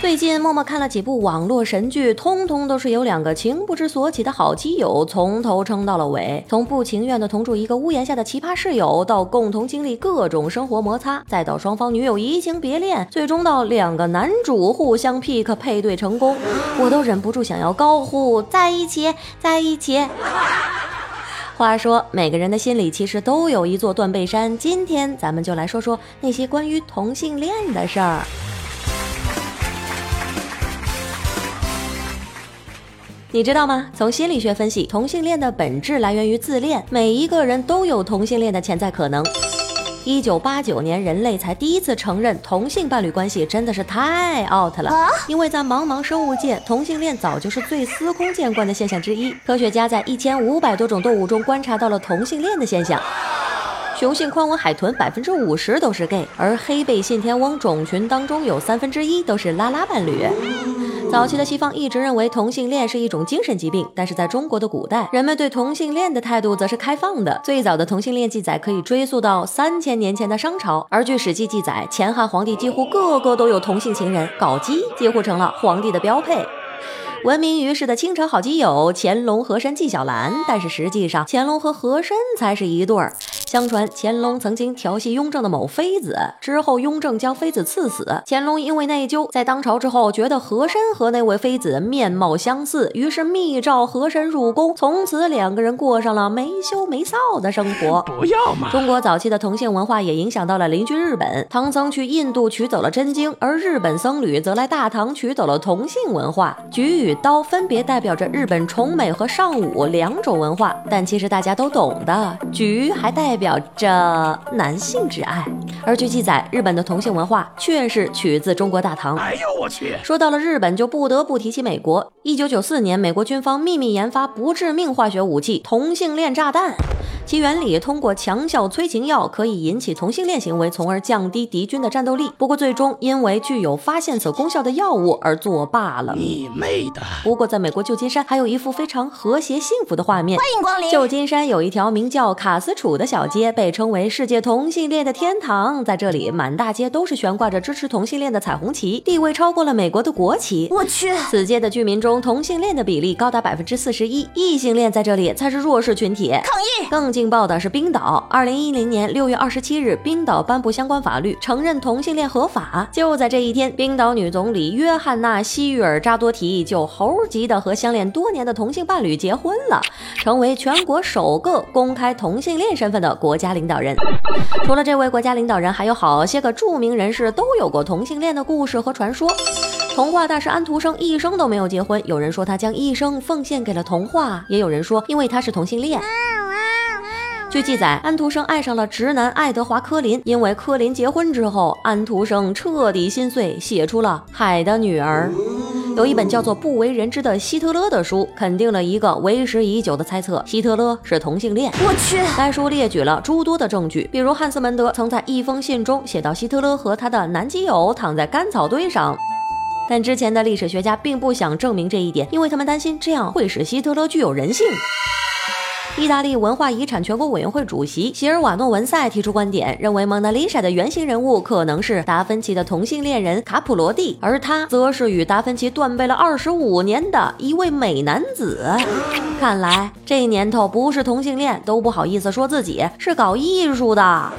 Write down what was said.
最近默默看了几部网络神剧，通通都是有两个情不知所起的好基友从头撑到了尾，从不情愿的同住一个屋檐下的奇葩室友，到共同经历各种生活摩擦，再到双方女友移情别恋，最终到两个男主互相 pick 配对成功，我都忍不住想要高呼在一起，在一起。话说，每个人的心里其实都有一座断背山，今天咱们就来说说那些关于同性恋的事儿。你知道吗？从心理学分析，同性恋的本质来源于自恋，每一个人都有同性恋的潜在可能。一九八九年，人类才第一次承认同性伴侣关系，真的是太 out 了。因为在茫茫生物界，同性恋早就是最司空见惯的现象之一。科学家在一千五百多种动物中观察到了同性恋的现象。雄性宽吻海豚百分之五十都是 gay，而黑背信天翁种群当中有三分之一都是拉拉伴侣。早期的西方一直认为同性恋是一种精神疾病，但是在中国的古代，人们对同性恋的态度则是开放的。最早的同性恋记载可以追溯到三千年前的商朝，而据《史记》记载，前汉皇帝几乎个个都有同性情人，搞基几乎成了皇帝的标配。闻名于世的清朝好基友乾隆和珅纪晓岚，但是实际上乾隆和和珅才是一对儿。相传乾隆曾经调戏雍正的某妃子，之后雍正将妃子赐死。乾隆因为内疚，在当朝之后觉得和珅和那位妃子面貌相似，于是密召和珅入宫，从此两个人过上了没羞没臊的生活。不要嘛！中国早期的同性文化也影响到了邻居日本，唐僧去印度取走了真经，而日本僧侣则来大唐取走了同性文化。举与刀分别代表着日本崇美和尚武两种文化，但其实大家都懂的，菊还代表着男性之爱。而据记载，日本的同性文化确是取自中国大唐。哎呦我去！说到了日本，就不得不提起美国。一九九四年，美国军方秘密研发不致命化学武器——同性恋炸弹。其原理通过强效催情药可以引起同性恋行为，从而降低敌军的战斗力。不过最终因为具有发现此功效的药物而作罢了。你妹的！不过在美国旧金山还有一幅非常和谐幸福的画面。欢迎光临。旧金山有一条名叫卡斯楚的小街，被称为世界同性恋的天堂。在这里，满大街都是悬挂着支持同性恋的彩虹旗，地位超过了美国的国旗。我去，此街的居民中，同性恋的比例高达百分之四十一，异性恋在这里才是弱势群体。抗议！更劲爆的是冰岛，二零一零年六月二十七日，冰岛颁布相关法律，承认同性恋合法。就在这一天，冰岛女总理约翰娜·希约尔扎多提就猴急的和相恋多年的同性伴侣结婚了，成为全国首个公开同性恋身份的国家领导人。除了这位国家领导人，还有好些个著名人士都有过同性恋的故事和传说。童话大师安徒生一生都没有结婚，有人说他将一生奉献给了童话，也有人说因为他是同性恋。据记载，安徒生爱上了直男爱德华·科林，因为科林结婚之后，安徒生彻底心碎，写出了《海的女儿》。有一本叫做《不为人知的希特勒》的书，肯定了一个为时已久的猜测：希特勒是同性恋。我去，该书列举了诸多的证据，比如汉斯·门德曾在一封信中写到希特勒和他的男基友躺在干草堆上。但之前的历史学家并不想证明这一点，因为他们担心这样会使希特勒具有人性。意大利文化遗产全国委员会主席席尔瓦诺·文塞提出观点，认为蒙娜丽莎的原型人物可能是达芬奇的同性恋人卡普罗蒂，而他则是与达芬奇断背了二十五年的一位美男子。看来这年头不是同性恋都不好意思说自己是搞艺术的。